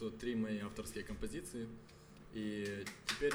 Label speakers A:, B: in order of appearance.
A: что три мои авторские композиции. И теперь